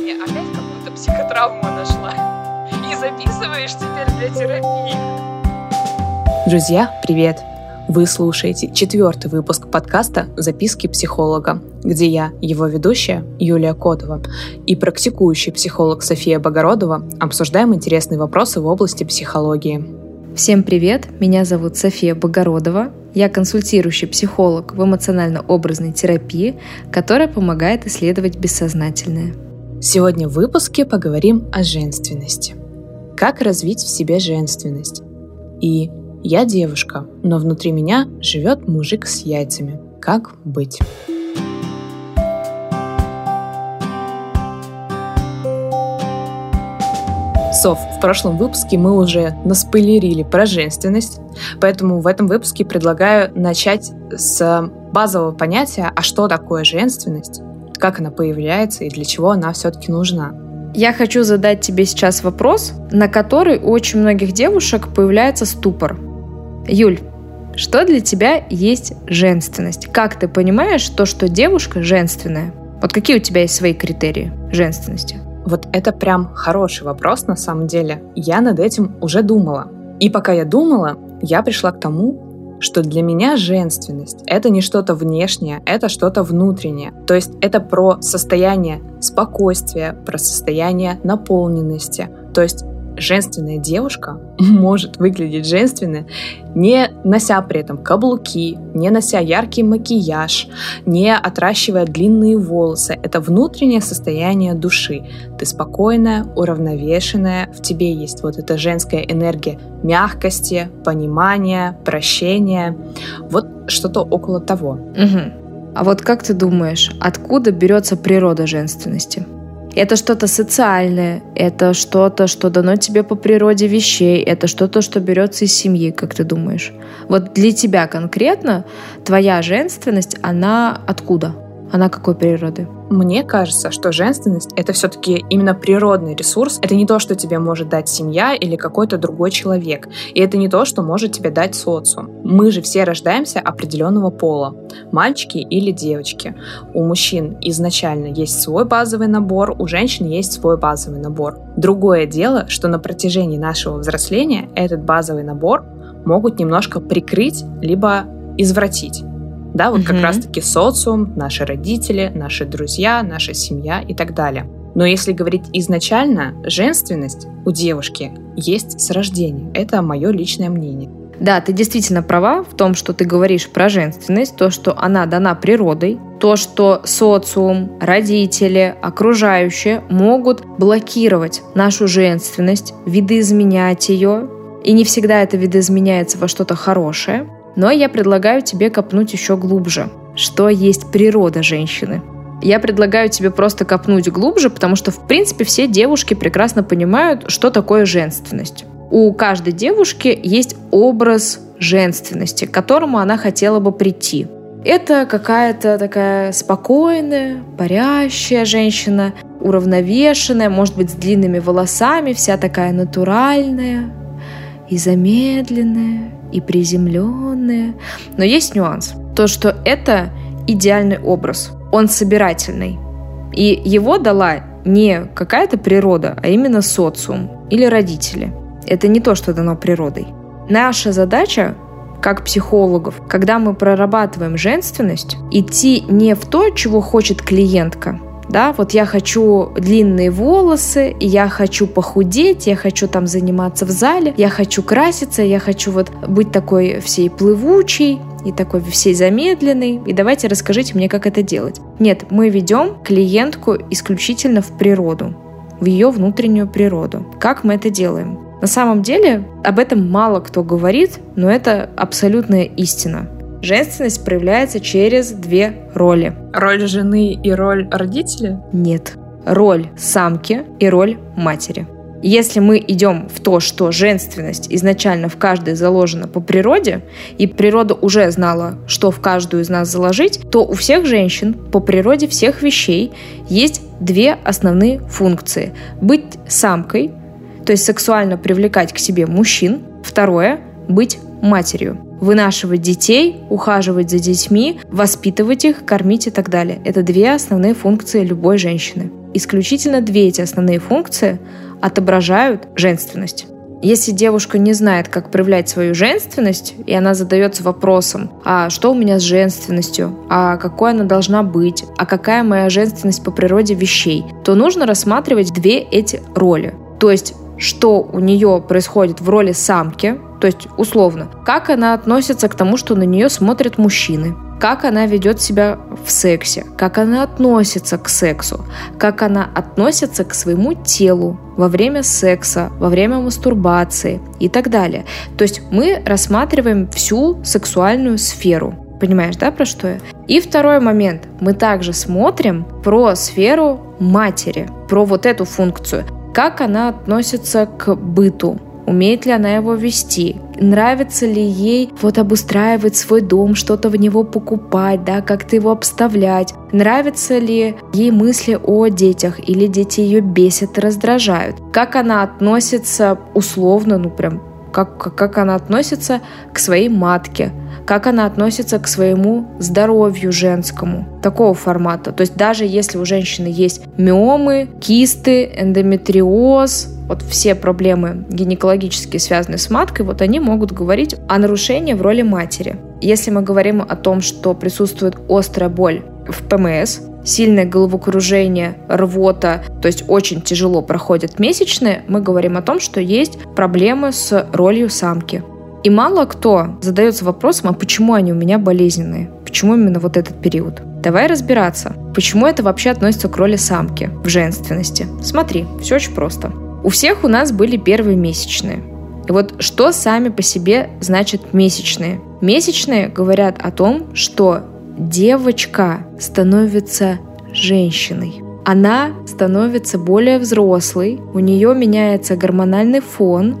Я опять какую-то психотравму нашла. И записываешь теперь для терапии. Друзья, привет! Вы слушаете четвертый выпуск подкаста «Записки психолога», где я, его ведущая Юлия Котова и практикующий психолог София Богородова обсуждаем интересные вопросы в области психологии. Всем привет! Меня зовут София Богородова. Я консультирующий психолог в эмоционально-образной терапии, которая помогает исследовать бессознательное. Сегодня в выпуске поговорим о женственности. Как развить в себе женственность? И я девушка, но внутри меня живет мужик с яйцами. Как быть? Сов, в прошлом выпуске мы уже наспойлерили про женственность, поэтому в этом выпуске предлагаю начать с базового понятия, а что такое женственность, как она появляется и для чего она все-таки нужна. Я хочу задать тебе сейчас вопрос, на который у очень многих девушек появляется ступор. Юль, что для тебя есть женственность? Как ты понимаешь то, что девушка женственная? Вот какие у тебя есть свои критерии женственности? Вот это прям хороший вопрос на самом деле. Я над этим уже думала. И пока я думала, я пришла к тому, что для меня женственность — это не что-то внешнее, это что-то внутреннее. То есть это про состояние спокойствия, про состояние наполненности. То есть женственная девушка может выглядеть женственной, не нося при этом каблуки, не нося яркий макияж, не отращивая длинные волосы. Это внутреннее состояние души. Ты спокойная, уравновешенная, в тебе есть вот эта женская энергия мягкости, понимания, прощения. Вот что-то около того. Угу. А вот как ты думаешь, откуда берется природа женственности? Это что-то социальное, это что-то, что дано тебе по природе вещей, это что-то, что берется из семьи, как ты думаешь? Вот для тебя конкретно твоя женственность, она откуда? Она какой природы? Мне кажется, что женственность — это все-таки именно природный ресурс. Это не то, что тебе может дать семья или какой-то другой человек. И это не то, что может тебе дать социум. Мы же все рождаемся определенного пола. Мальчики или девочки. У мужчин изначально есть свой базовый набор, у женщин есть свой базовый набор. Другое дело, что на протяжении нашего взросления этот базовый набор могут немножко прикрыть, либо извратить да, вот угу. как раз-таки социум, наши родители, наши друзья, наша семья и так далее. Но если говорить изначально, женственность у девушки есть с рождения. Это мое личное мнение. Да, ты действительно права в том, что ты говоришь про женственность, то, что она дана природой, то, что социум, родители, окружающие могут блокировать нашу женственность, видоизменять ее, и не всегда это видоизменяется во что-то хорошее. Но я предлагаю тебе копнуть еще глубже. Что есть природа женщины? Я предлагаю тебе просто копнуть глубже, потому что, в принципе, все девушки прекрасно понимают, что такое женственность. У каждой девушки есть образ женственности, к которому она хотела бы прийти. Это какая-то такая спокойная, парящая женщина, уравновешенная, может быть, с длинными волосами, вся такая натуральная и замедленная, и приземленные. Но есть нюанс. То, что это идеальный образ. Он собирательный. И его дала не какая-то природа, а именно социум или родители. Это не то, что дано природой. Наша задача как психологов, когда мы прорабатываем женственность, идти не в то, чего хочет клиентка, да, вот я хочу длинные волосы, я хочу похудеть, я хочу там заниматься в зале, я хочу краситься, я хочу вот быть такой всей плывучей, и такой всей замедленный, и давайте расскажите мне, как это делать. Нет, мы ведем клиентку исключительно в природу, в ее внутреннюю природу. Как мы это делаем? На самом деле об этом мало кто говорит, но это абсолютная истина. Женственность проявляется через две роли. Роль жены и роль родителя? Нет. Роль самки и роль матери. Если мы идем в то, что женственность изначально в каждой заложена по природе, и природа уже знала, что в каждую из нас заложить, то у всех женщин по природе всех вещей есть две основные функции. Быть самкой, то есть сексуально привлекать к себе мужчин. Второе – быть матерью вынашивать детей, ухаживать за детьми, воспитывать их, кормить и так далее. Это две основные функции любой женщины. исключительно две эти основные функции отображают женственность. Если девушка не знает, как проявлять свою женственность, и она задается вопросом, а что у меня с женственностью, а какой она должна быть, а какая моя женственность по природе вещей, то нужно рассматривать две эти роли. То есть что у нее происходит в роли самки, то есть условно, как она относится к тому, что на нее смотрят мужчины, как она ведет себя в сексе, как она относится к сексу, как она относится к своему телу во время секса, во время мастурбации и так далее. То есть мы рассматриваем всю сексуальную сферу. Понимаешь, да, про что я? И второй момент. Мы также смотрим про сферу матери, про вот эту функцию как она относится к быту, умеет ли она его вести, нравится ли ей вот обустраивать свой дом, что-то в него покупать, да, как-то его обставлять, нравится ли ей мысли о детях или дети ее бесят и раздражают, как она относится условно, ну прям как, как она относится к своей матке, как она относится к своему здоровью женскому, такого формата. То есть даже если у женщины есть миомы, кисты, эндометриоз, вот все проблемы гинекологические, связанные с маткой, вот они могут говорить о нарушении в роли матери. Если мы говорим о том, что присутствует острая боль в ПМС, сильное головокружение, рвота, то есть очень тяжело проходят месячные, мы говорим о том, что есть проблемы с ролью самки. И мало кто задается вопросом, а почему они у меня болезненные? Почему именно вот этот период? Давай разбираться, почему это вообще относится к роли самки в женственности. Смотри, все очень просто. У всех у нас были первые месячные. И вот что сами по себе значит месячные? Месячные говорят о том, что девочка становится женщиной. Она становится более взрослой, у нее меняется гормональный фон,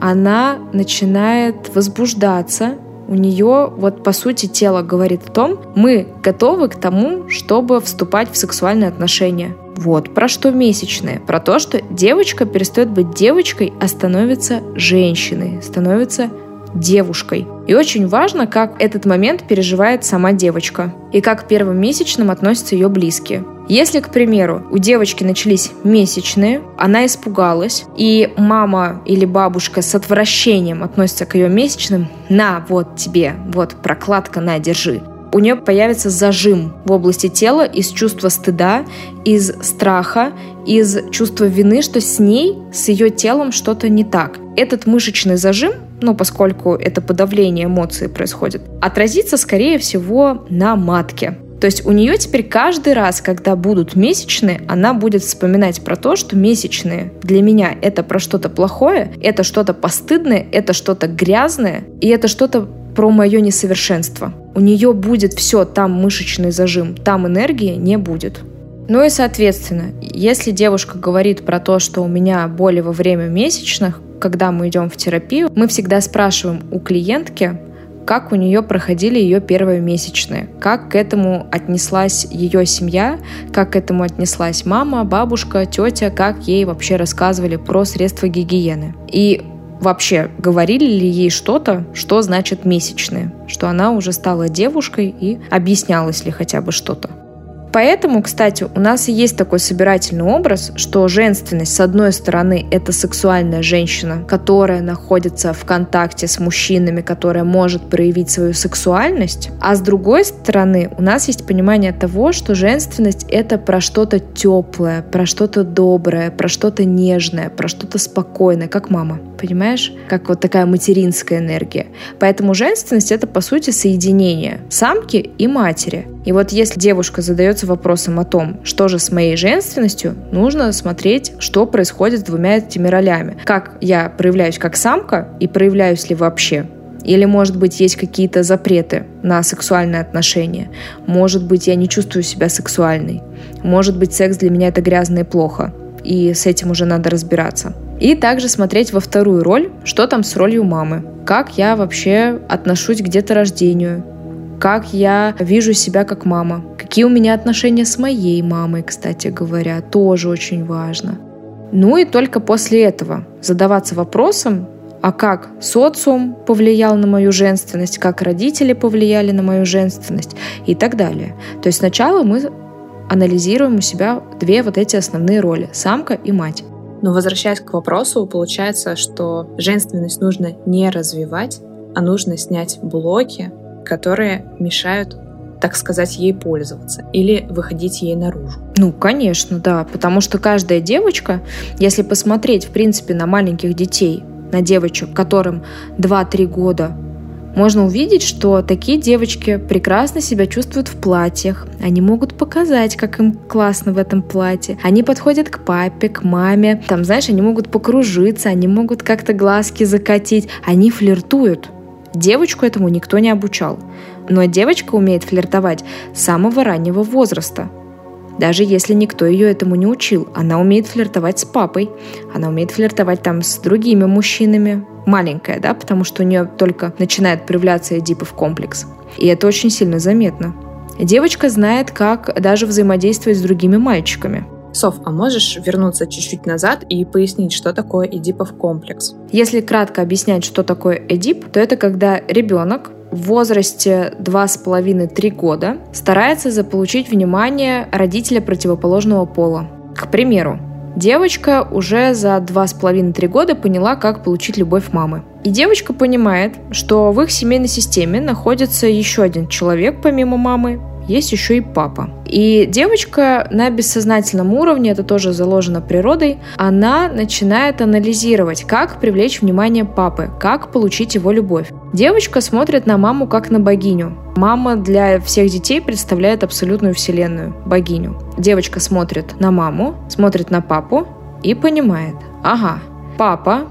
она начинает возбуждаться, у нее, вот по сути, тело говорит о том, мы готовы к тому, чтобы вступать в сексуальные отношения. Вот про что месячные. Про то, что девочка перестает быть девочкой, а становится женщиной, становится девушкой. И очень важно, как этот момент переживает сама девочка и как к первым месячным относятся ее близкие. Если, к примеру, у девочки начались месячные, она испугалась, и мама или бабушка с отвращением относится к ее месячным, на, вот тебе, вот прокладка, на, держи у нее появится зажим в области тела из чувства стыда, из страха, из чувства вины, что с ней, с ее телом что-то не так. Этот мышечный зажим, ну, поскольку это подавление эмоций происходит, отразится, скорее всего, на матке. То есть у нее теперь каждый раз, когда будут месячные, она будет вспоминать про то, что месячные для меня это про что-то плохое, это что-то постыдное, это что-то грязное, и это что-то про мое несовершенство. У нее будет все, там мышечный зажим, там энергии не будет. Ну и, соответственно, если девушка говорит про то, что у меня боли во время месячных, когда мы идем в терапию, мы всегда спрашиваем у клиентки, как у нее проходили ее первые месячные, как к этому отнеслась ее семья, как к этому отнеслась мама, бабушка, тетя, как ей вообще рассказывали про средства гигиены. И вообще говорили ли ей что-то, что значит месячные, что она уже стала девушкой и объяснялось ли хотя бы что-то. Поэтому, кстати, у нас и есть такой собирательный образ, что женственность, с одной стороны, это сексуальная женщина, которая находится в контакте с мужчинами, которая может проявить свою сексуальность, а с другой стороны, у нас есть понимание того, что женственность это про что-то теплое, про что-то доброе, про что-то нежное, про что-то спокойное, как мама понимаешь? Как вот такая материнская энергия. Поэтому женственность — это, по сути, соединение самки и матери. И вот если девушка задается вопросом о том, что же с моей женственностью, нужно смотреть, что происходит с двумя этими ролями. Как я проявляюсь как самка и проявляюсь ли вообще. Или, может быть, есть какие-то запреты на сексуальные отношения. Может быть, я не чувствую себя сексуальной. Может быть, секс для меня это грязно и плохо. И с этим уже надо разбираться. И также смотреть во вторую роль, что там с ролью мамы. Как я вообще отношусь к деторождению, как я вижу себя как мама, какие у меня отношения с моей мамой, кстати говоря, тоже очень важно. Ну и только после этого задаваться вопросом, а как социум повлиял на мою женственность, как родители повлияли на мою женственность и так далее. То есть сначала мы анализируем у себя две вот эти основные роли – самка и мать. Но возвращаясь к вопросу, получается, что женственность нужно не развивать, а нужно снять блоки, которые мешают так сказать, ей пользоваться или выходить ей наружу. Ну, конечно, да, потому что каждая девочка, если посмотреть, в принципе, на маленьких детей, на девочек, которым 2-3 года, можно увидеть, что такие девочки прекрасно себя чувствуют в платьях. Они могут показать, как им классно в этом платье. Они подходят к папе, к маме. Там, знаешь, они могут покружиться, они могут как-то глазки закатить. Они флиртуют. Девочку этому никто не обучал. Но девочка умеет флиртовать с самого раннего возраста. Даже если никто ее этому не учил, она умеет флиртовать с папой, она умеет флиртовать там с другими мужчинами. Маленькая, да, потому что у нее только начинает проявляться эдипов комплекс. И это очень сильно заметно. Девочка знает, как даже взаимодействовать с другими мальчиками. Сов, а можешь вернуться чуть-чуть назад и пояснить, что такое Эдипов комплекс? Если кратко объяснять, что такое Эдип, то это когда ребенок в возрасте 2,5-3 года старается заполучить внимание родителя противоположного пола. К примеру, девочка уже за 2,5-3 года поняла, как получить любовь мамы. И девочка понимает, что в их семейной системе находится еще один человек помимо мамы, есть еще и папа. И девочка на бессознательном уровне, это тоже заложено природой, она начинает анализировать, как привлечь внимание папы, как получить его любовь. Девочка смотрит на маму как на богиню. Мама для всех детей представляет абсолютную вселенную, богиню. Девочка смотрит на маму, смотрит на папу и понимает, ага, папа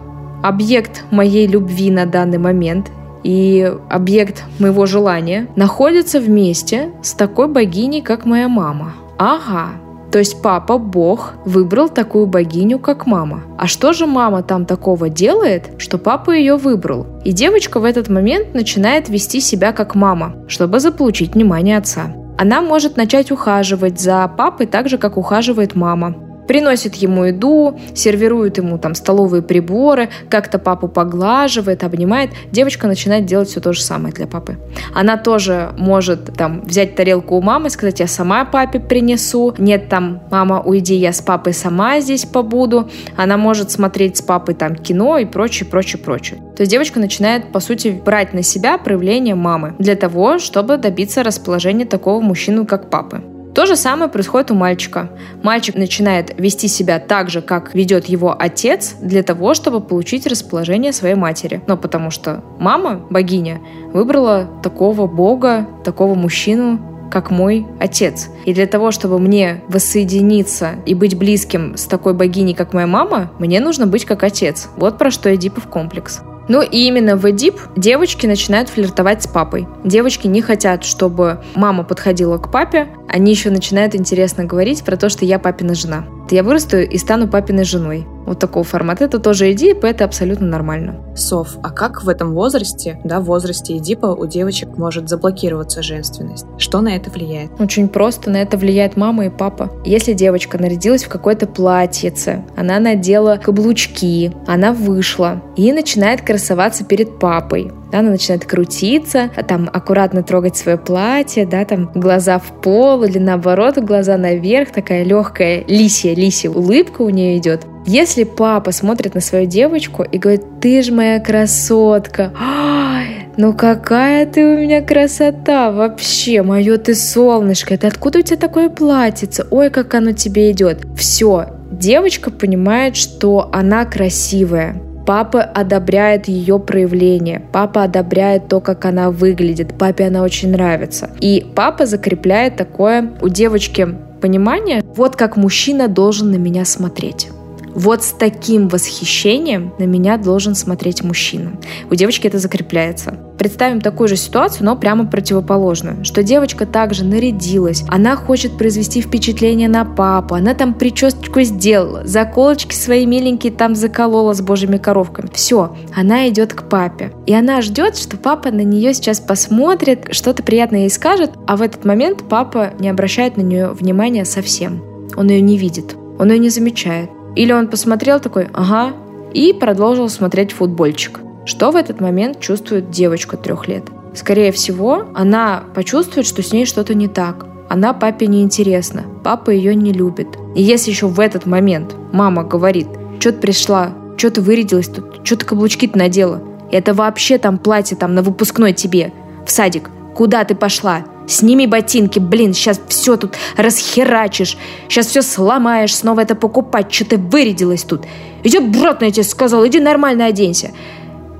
объект моей любви на данный момент, и объект моего желания находятся вместе с такой богиней, как моя мама. Ага, то есть папа, Бог, выбрал такую богиню, как мама. А что же мама там такого делает, что папа ее выбрал? И девочка в этот момент начинает вести себя как мама, чтобы заполучить внимание отца. Она может начать ухаживать за папой так же, как ухаживает мама приносит ему еду, сервирует ему там столовые приборы, как-то папу поглаживает, обнимает. Девочка начинает делать все то же самое для папы. Она тоже может там взять тарелку у мамы, сказать, я сама папе принесу. Нет, там, мама, уйди, я с папой сама здесь побуду. Она может смотреть с папой там кино и прочее, прочее, прочее. То есть девочка начинает, по сути, брать на себя проявление мамы для того, чтобы добиться расположения такого мужчины, как папы. То же самое происходит у мальчика. Мальчик начинает вести себя так же, как ведет его отец, для того, чтобы получить расположение своей матери. Но потому что мама, богиня, выбрала такого бога, такого мужчину, как мой отец. И для того, чтобы мне воссоединиться и быть близким с такой богиней, как моя мама, мне нужно быть как отец. Вот про что Эдипов комплекс. Ну и именно в Эдип девочки начинают флиртовать с папой. Девочки не хотят, чтобы мама подходила к папе, они еще начинают интересно говорить про то, что я папина жена. Я вырасту и стану папиной женой. Вот такого формата. Это тоже Эдип, это абсолютно нормально. Сов, а как в этом возрасте, да, в возрасте Эдипа у девочек может заблокироваться женственность? Что на это влияет? Очень просто. На это влияет мама и папа. Если девочка нарядилась в какое-то платьице, она надела каблучки, она вышла и начинает красоваться перед папой да, она начинает крутиться, там аккуратно трогать свое платье, да, там глаза в пол или наоборот глаза наверх, такая легкая лисья, лисья улыбка у нее идет. Если папа смотрит на свою девочку и говорит, ты же моя красотка, Ай, ну какая ты у меня красота вообще, мое ты солнышко, это откуда у тебя такое платьице, ой, как оно тебе идет. Все, девочка понимает, что она красивая, Папа одобряет ее проявление, папа одобряет то, как она выглядит, папе она очень нравится. И папа закрепляет такое у девочки понимание, вот как мужчина должен на меня смотреть. Вот с таким восхищением на меня должен смотреть мужчина. У девочки это закрепляется. Представим такую же ситуацию, но прямо противоположную, что девочка также нарядилась, она хочет произвести впечатление на папу, она там причесочку сделала, заколочки свои миленькие там заколола с божьими коровками. Все, она идет к папе. И она ждет, что папа на нее сейчас посмотрит, что-то приятное ей скажет, а в этот момент папа не обращает на нее внимания совсем. Он ее не видит, он ее не замечает. Или он посмотрел такой, ага, и продолжил смотреть футбольчик. Что в этот момент чувствует девочка трех лет? Скорее всего, она почувствует, что с ней что-то не так. она папе не интересна, папа ее не любит. И если еще в этот момент мама говорит, что ты пришла, что ты вырядилась тут, что ты каблучки-то надела, это вообще там платье там на выпускной тебе, в садик, куда ты пошла, Сними ботинки, блин, сейчас все тут расхерачишь. Сейчас все сломаешь, снова это покупать. Что ты вырядилась тут? Иди обратно, я тебе сказал, иди нормально оденься.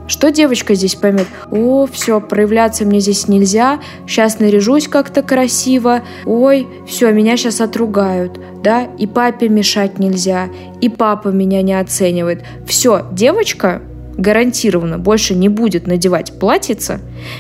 Что девочка здесь поймет? О, все, проявляться мне здесь нельзя. Сейчас наряжусь как-то красиво. Ой, все, меня сейчас отругают. Да, и папе мешать нельзя. И папа меня не оценивает. Все, девочка гарантированно больше не будет надевать платьице,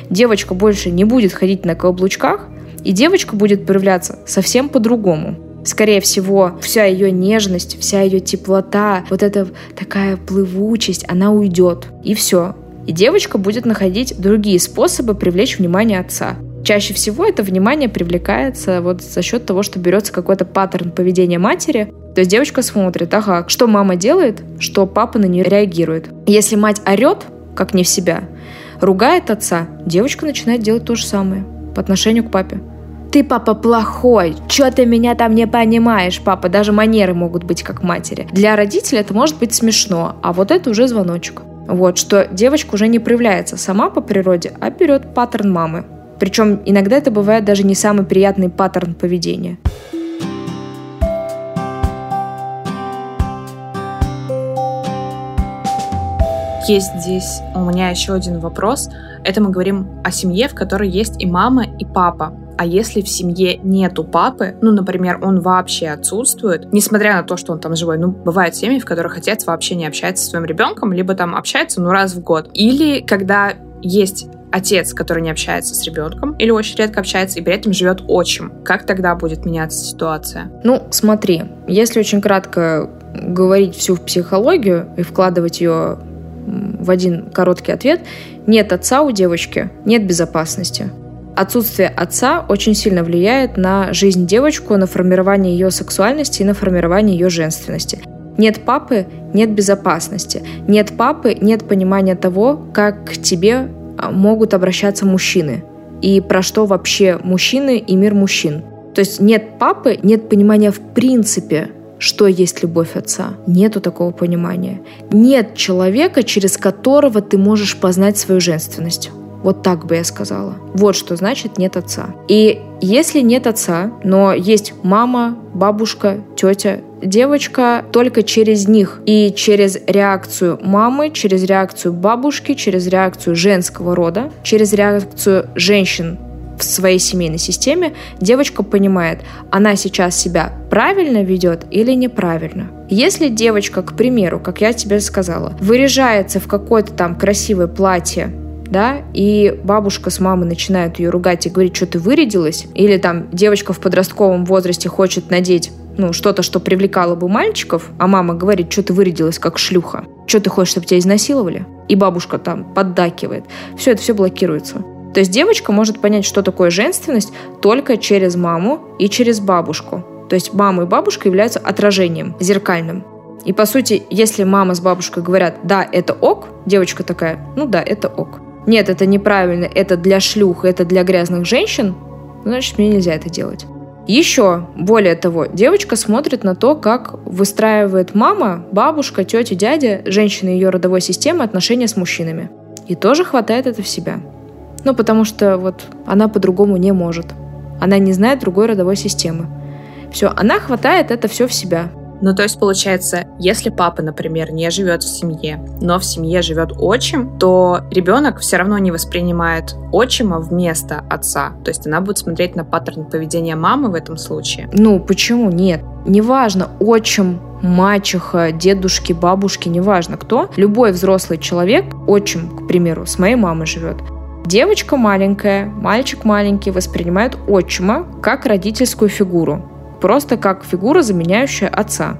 девочка больше не будет ходить на каблучках, и девочка будет проявляться совсем по-другому. Скорее всего, вся ее нежность, вся ее теплота, вот эта такая плывучесть, она уйдет. И все. И девочка будет находить другие способы привлечь внимание отца. Чаще всего это внимание привлекается вот за счет того, что берется какой-то паттерн поведения матери. То есть девочка смотрит, ага, что мама делает, что папа на нее реагирует. Если мать орет, как не в себя, ругает отца, девочка начинает делать то же самое по отношению к папе. Ты, папа, плохой. Чё ты меня там не понимаешь, папа? Даже манеры могут быть как матери. Для родителя это может быть смешно, а вот это уже звоночек. Вот, что девочка уже не проявляется сама по природе, а берет паттерн мамы. Причем иногда это бывает даже не самый приятный паттерн поведения. Есть здесь у меня еще один вопрос. Это мы говорим о семье, в которой есть и мама, и папа. А если в семье нету папы, ну, например, он вообще отсутствует, несмотря на то, что он там живой, ну, бывают семьи, в которых отец вообще не общается со своим ребенком, либо там общается, ну, раз в год. Или когда есть отец, который не общается с ребенком или очень редко общается, и при этом живет отчим. Как тогда будет меняться ситуация? Ну, смотри, если очень кратко говорить всю психологию и вкладывать ее в один короткий ответ, нет отца у девочки, нет безопасности. Отсутствие отца очень сильно влияет на жизнь девочку, на формирование ее сексуальности и на формирование ее женственности. Нет папы, нет безопасности. Нет папы, нет понимания того, как к тебе а, могут обращаться мужчины. И про что вообще мужчины и мир мужчин. То есть нет папы, нет понимания в принципе, что есть любовь отца. Нету такого понимания. Нет человека, через которого ты можешь познать свою женственность. Вот так бы я сказала. Вот что значит нет отца. И если нет отца, но есть мама, бабушка, тетя, девочка только через них и через реакцию мамы, через реакцию бабушки, через реакцию женского рода, через реакцию женщин в своей семейной системе, девочка понимает, она сейчас себя правильно ведет или неправильно. Если девочка, к примеру, как я тебе сказала, выряжается в какое-то там красивое платье, да, и бабушка с мамой начинают ее ругать и говорить, что ты вырядилась, или там девочка в подростковом возрасте хочет надеть ну, что-то, что привлекало бы мальчиков, а мама говорит, что ты вырядилась как шлюха, что ты хочешь, чтобы тебя изнасиловали, и бабушка там поддакивает, все это все блокируется. То есть девочка может понять, что такое женственность только через маму и через бабушку. То есть мама и бабушка являются отражением, зеркальным. И по сути, если мама с бабушкой говорят, да, это ок, девочка такая, ну да, это ок. Нет, это неправильно, это для шлюх, это для грязных женщин, значит, мне нельзя это делать. Еще, более того, девочка смотрит на то, как выстраивает мама, бабушка, тетя, дядя, женщины ее родовой системы отношения с мужчинами. И тоже хватает это в себя. Ну, потому что вот она по-другому не может. Она не знает другой родовой системы. Все, она хватает это все в себя. Ну, то есть, получается, если папа, например, не живет в семье, но в семье живет отчим, то ребенок все равно не воспринимает отчима вместо отца. То есть она будет смотреть на паттерн поведения мамы в этом случае. Ну, почему нет? Неважно, отчим, мачеха, дедушки, бабушки, неважно кто, любой взрослый человек, отчим, к примеру, с моей мамой живет, Девочка маленькая, мальчик маленький воспринимают отчима как родительскую фигуру, просто как фигура, заменяющая отца.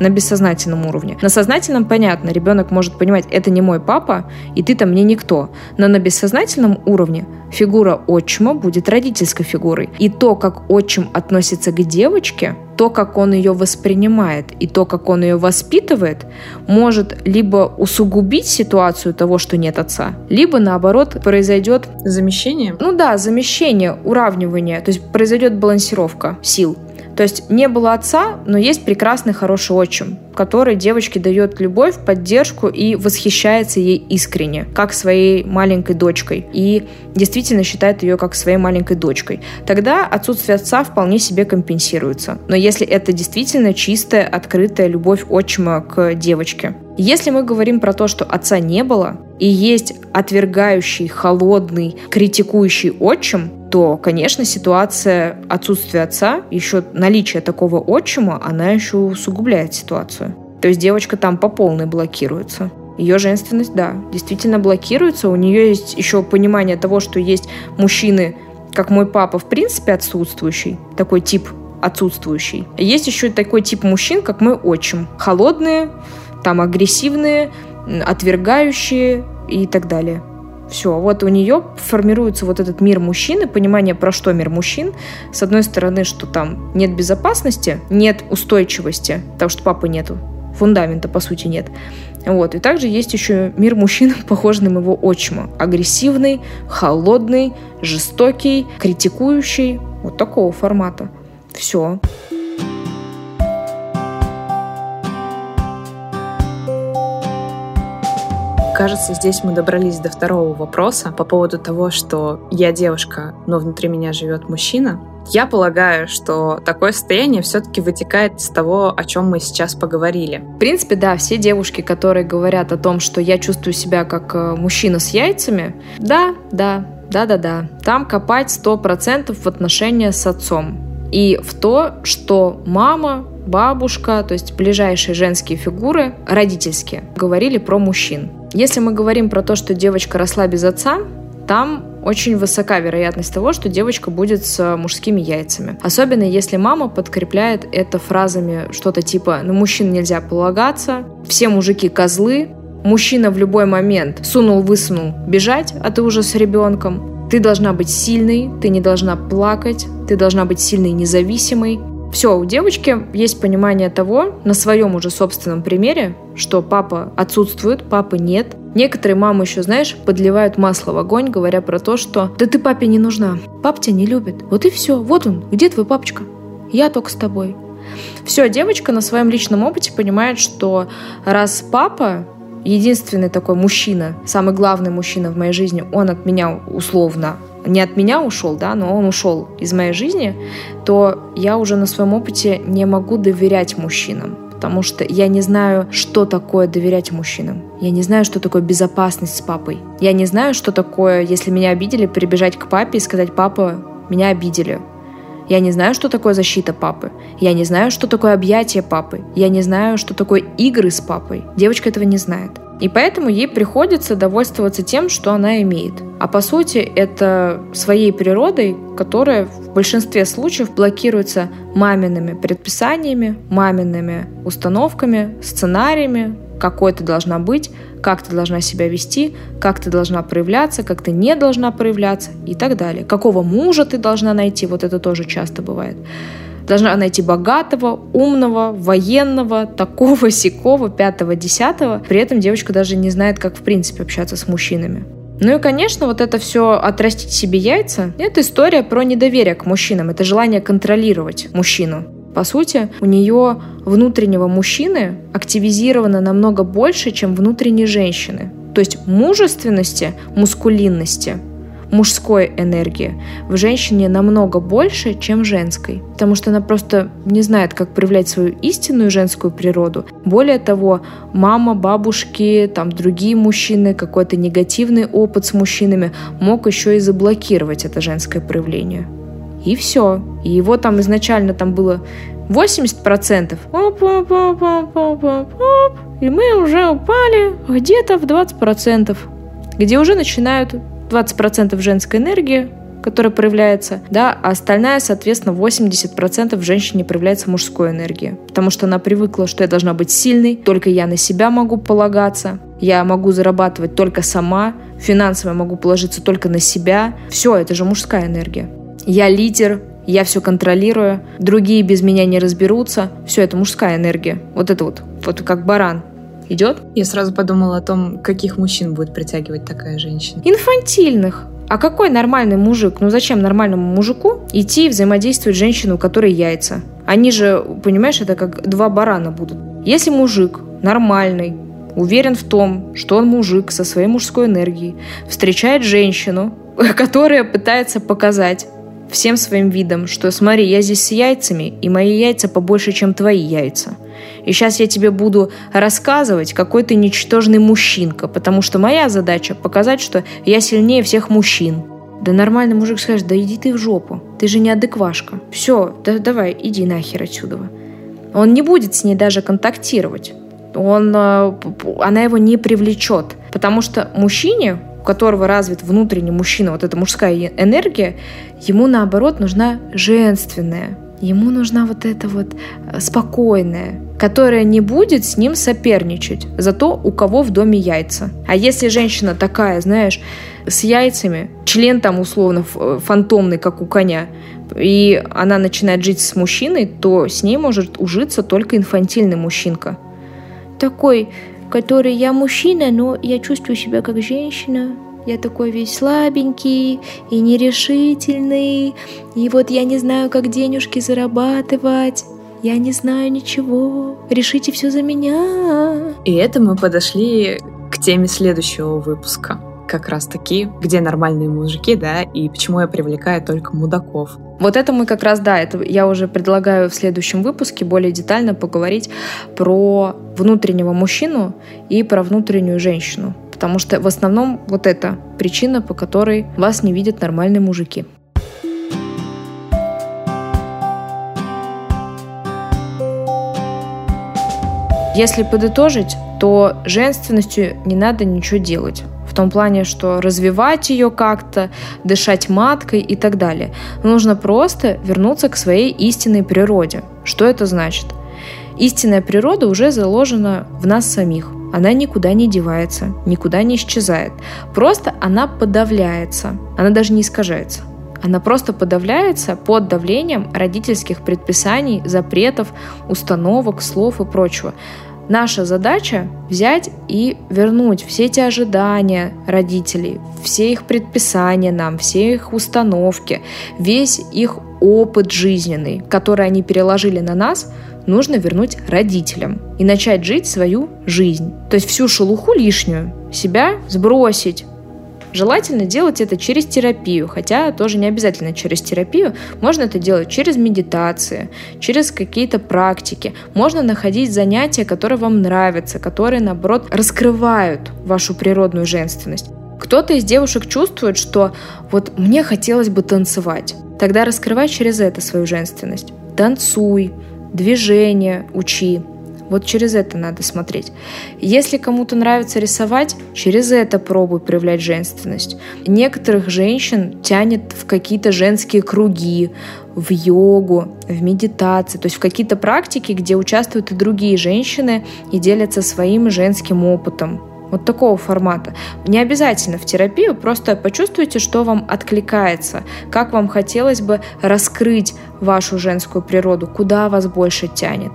На бессознательном уровне. На сознательном понятно, ребенок может понимать, это не мой папа, и ты там мне никто. Но на бессознательном уровне фигура отчима будет родительской фигурой. И то, как отчим относится к девочке, то, как он ее воспринимает и то, как он ее воспитывает, может либо усугубить ситуацию того, что нет отца, либо наоборот произойдет замещение. Ну да, замещение, уравнивание, то есть произойдет балансировка сил. То есть не было отца, но есть прекрасный, хороший отчим, который девочке дает любовь, поддержку и восхищается ей искренне, как своей маленькой дочкой. И действительно считает ее как своей маленькой дочкой. Тогда отсутствие отца вполне себе компенсируется. Но если это действительно чистая, открытая любовь отчима к девочке. Если мы говорим про то, что отца не было, и есть отвергающий, холодный, критикующий отчим, то, конечно, ситуация отсутствия отца, еще наличие такого отчима, она еще усугубляет ситуацию. То есть девочка там по полной блокируется. Ее женственность, да, действительно блокируется. У нее есть еще понимание того, что есть мужчины, как мой папа, в принципе, отсутствующий, такой тип отсутствующий. Есть еще такой тип мужчин, как мой отчим. Холодные, там агрессивные, отвергающие и так далее. Все, вот у нее формируется вот этот мир мужчины, понимание, про что мир мужчин. С одной стороны, что там нет безопасности, нет устойчивости, потому что папы нету, фундамента, по сути, нет. Вот. И также есть еще мир мужчин, похожий на его отчима. Агрессивный, холодный, жестокий, критикующий. Вот такого формата. Все. Кажется, здесь мы добрались до второго вопроса по поводу того, что я девушка, но внутри меня живет мужчина. Я полагаю, что такое состояние все-таки вытекает из того, о чем мы сейчас поговорили. В принципе, да, все девушки, которые говорят о том, что я чувствую себя как э, мужчина с яйцами, да, да, да-да-да, там копать сто процентов в отношения с отцом. И в то, что мама, бабушка, то есть ближайшие женские фигуры, родительские, говорили про мужчин. Если мы говорим про то, что девочка росла без отца, там очень высока вероятность того, что девочка будет с мужскими яйцами. Особенно если мама подкрепляет это фразами что-то типа «на мужчин нельзя полагаться», «все мужики козлы», «мужчина в любой момент сунул-высунул бежать, а ты уже с ребенком», «ты должна быть сильной, ты не должна плакать», «ты должна быть сильной и независимой», все, у девочки есть понимание того, на своем уже собственном примере, что папа отсутствует, папы нет. Некоторые мамы еще, знаешь, подливают масло в огонь, говоря про то, что «да ты папе не нужна, пап тебя не любит, вот и все, вот он, где твой папочка? Я только с тобой». Все, девочка на своем личном опыте понимает, что раз папа единственный такой мужчина, самый главный мужчина в моей жизни, он от меня условно не от меня ушел, да, но он ушел из моей жизни, то я уже на своем опыте не могу доверять мужчинам, потому что я не знаю, что такое доверять мужчинам. Я не знаю, что такое безопасность с папой. Я не знаю, что такое, если меня обидели, прибежать к папе и сказать, папа, меня обидели. Я не знаю, что такое защита папы. Я не знаю, что такое объятие папы. Я не знаю, что такое игры с папой. Девочка этого не знает. И поэтому ей приходится довольствоваться тем, что она имеет. А по сути это своей природой, которая в большинстве случаев блокируется мамиными предписаниями, мамиными установками, сценариями, какой ты должна быть, как ты должна себя вести, как ты должна проявляться, как ты не должна проявляться и так далее. Какого мужа ты должна найти, вот это тоже часто бывает. Должна найти богатого, умного, военного, такого, сякого, пятого, десятого. При этом девочка даже не знает, как в принципе общаться с мужчинами. Ну и, конечно, вот это все отрастить себе яйца, это история про недоверие к мужчинам, это желание контролировать мужчину. По сути, у нее внутреннего мужчины активизировано намного больше, чем внутренней женщины. То есть мужественности, мускулинности мужской энергии в женщине намного больше, чем женской. Потому что она просто не знает, как проявлять свою истинную женскую природу. Более того, мама, бабушки, там другие мужчины, какой-то негативный опыт с мужчинами мог еще и заблокировать это женское проявление. И все. И его там изначально там было 80%. Оп, оп, оп, оп, оп, оп, оп, и мы уже упали где-то в 20%, где уже начинают 20% женской энергии которая проявляется, да, а остальная, соответственно, 80% в женщине проявляется мужской энергии. Потому что она привыкла, что я должна быть сильной, только я на себя могу полагаться, я могу зарабатывать только сама, финансово я могу положиться только на себя. Все, это же мужская энергия. Я лидер, я все контролирую, другие без меня не разберутся. Все, это мужская энергия. Вот это вот, вот как баран идет. Я сразу подумала о том, каких мужчин будет притягивать такая женщина. Инфантильных. А какой нормальный мужик? Ну зачем нормальному мужику идти и взаимодействовать с женщиной, у которой яйца? Они же, понимаешь, это как два барана будут. Если мужик нормальный, уверен в том, что он мужик со своей мужской энергией, встречает женщину, которая пытается показать всем своим видом, что смотри, я здесь с яйцами, и мои яйца побольше, чем твои яйца. И сейчас я тебе буду рассказывать, какой ты ничтожный мужчинка, потому что моя задача показать, что я сильнее всех мужчин. Да нормальный мужик скажет, да иди ты в жопу, ты же не адеквашка. Все, да, давай, иди нахер отсюда. Он не будет с ней даже контактировать. Он, э, она его не привлечет. Потому что мужчине, у которого развит внутренний мужчина, вот эта мужская энергия, ему наоборот нужна женственная. Ему нужна вот эта вот э, спокойная, которая не будет с ним соперничать за то, у кого в доме яйца. А если женщина такая, знаешь, с яйцами, член там условно э, фантомный, как у коня, и она начинает жить с мужчиной, то с ней может ужиться только инфантильный мужчинка. Такой который я мужчина, но я чувствую себя как женщина. Я такой весь слабенький и нерешительный. И вот я не знаю, как денежки зарабатывать. Я не знаю ничего. Решите все за меня. И это мы подошли к теме следующего выпуска как раз таки, где нормальные мужики, да, и почему я привлекаю только мудаков. Вот это мы как раз, да, это я уже предлагаю в следующем выпуске более детально поговорить про внутреннего мужчину и про внутреннюю женщину. Потому что в основном вот это причина, по которой вас не видят нормальные мужики. Если подытожить, то женственностью не надо ничего делать в том плане, что развивать ее как-то, дышать маткой и так далее. Нужно просто вернуться к своей истинной природе. Что это значит? Истинная природа уже заложена в нас самих. Она никуда не девается, никуда не исчезает. Просто она подавляется. Она даже не искажается. Она просто подавляется под давлением родительских предписаний, запретов, установок, слов и прочего. Наша задача взять и вернуть все эти ожидания родителей, все их предписания нам, все их установки, весь их опыт жизненный, который они переложили на нас, нужно вернуть родителям и начать жить свою жизнь. То есть всю шелуху лишнюю себя сбросить, Желательно делать это через терапию, хотя тоже не обязательно через терапию. Можно это делать через медитации, через какие-то практики. Можно находить занятия, которые вам нравятся, которые, наоборот, раскрывают вашу природную женственность. Кто-то из девушек чувствует, что вот мне хотелось бы танцевать. Тогда раскрывай через это свою женственность. Танцуй, движение учи, вот через это надо смотреть. Если кому-то нравится рисовать, через это пробуй проявлять женственность. Некоторых женщин тянет в какие-то женские круги, в йогу, в медитации, то есть в какие-то практики, где участвуют и другие женщины и делятся своим женским опытом. Вот такого формата. Не обязательно в терапию, просто почувствуйте, что вам откликается, как вам хотелось бы раскрыть вашу женскую природу, куда вас больше тянет,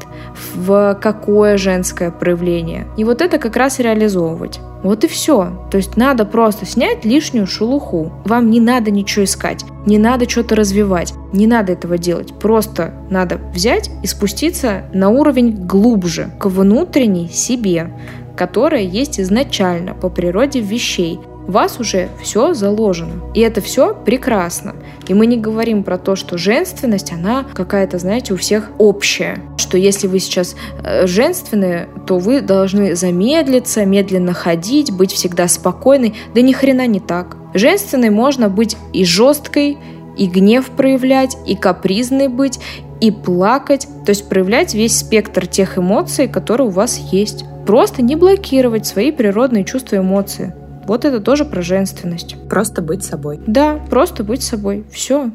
в какое женское проявление. И вот это как раз реализовывать. Вот и все. То есть надо просто снять лишнюю шелуху. Вам не надо ничего искать, не надо что-то развивать, не надо этого делать. Просто надо взять и спуститься на уровень глубже, к внутренней себе которая есть изначально по природе вещей. У вас уже все заложено. И это все прекрасно. И мы не говорим про то, что женственность, она какая-то, знаете, у всех общая. Что если вы сейчас э, женственные, то вы должны замедлиться, медленно ходить, быть всегда спокойной. Да ни хрена не так. Женственной можно быть и жесткой, и гнев проявлять, и капризной быть, и плакать, то есть проявлять весь спектр тех эмоций, которые у вас есть. Просто не блокировать свои природные чувства и эмоции. Вот это тоже про женственность. Просто быть собой. Да, просто быть собой. Все.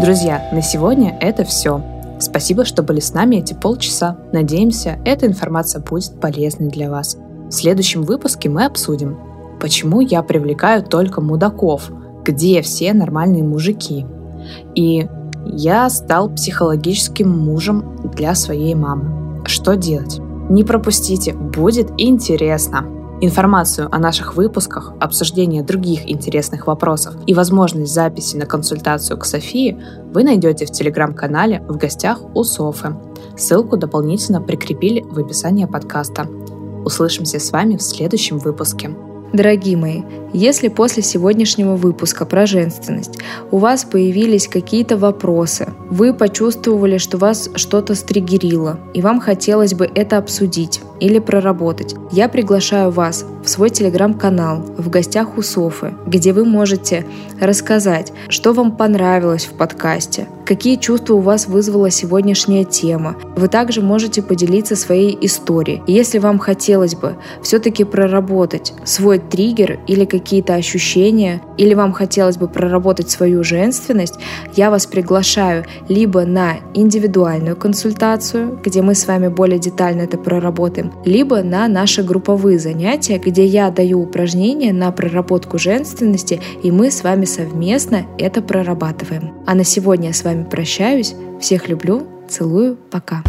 Друзья, на сегодня это все. Спасибо, что были с нами эти полчаса. Надеемся, эта информация будет полезной для вас. В следующем выпуске мы обсудим, почему я привлекаю только мудаков, где все нормальные мужики. И я стал психологическим мужем для своей мамы. Что делать? Не пропустите, будет интересно. Информацию о наших выпусках, обсуждение других интересных вопросов и возможность записи на консультацию к Софии вы найдете в телеграм-канале «В гостях у Софы». Ссылку дополнительно прикрепили в описании подкаста. Услышимся с вами в следующем выпуске. Дорогие мои, если после сегодняшнего выпуска про женственность у вас появились какие-то вопросы, вы почувствовали, что вас что-то стригерило, и вам хотелось бы это обсудить или проработать, я приглашаю вас в свой телеграм-канал «В гостях у Софы», где вы можете рассказать, что вам понравилось в подкасте, какие чувства у вас вызвала сегодняшняя тема. Вы также можете поделиться своей историей. Если вам хотелось бы все-таки проработать свой триггер или какие-то ощущения, или вам хотелось бы проработать свою женственность, я вас приглашаю либо на индивидуальную консультацию, где мы с вами более детально это проработаем, либо на наши групповые занятия, где я даю упражнения на проработку женственности, и мы с вами совместно это прорабатываем. А на сегодня я с вами прощаюсь. Всех люблю, целую, пока.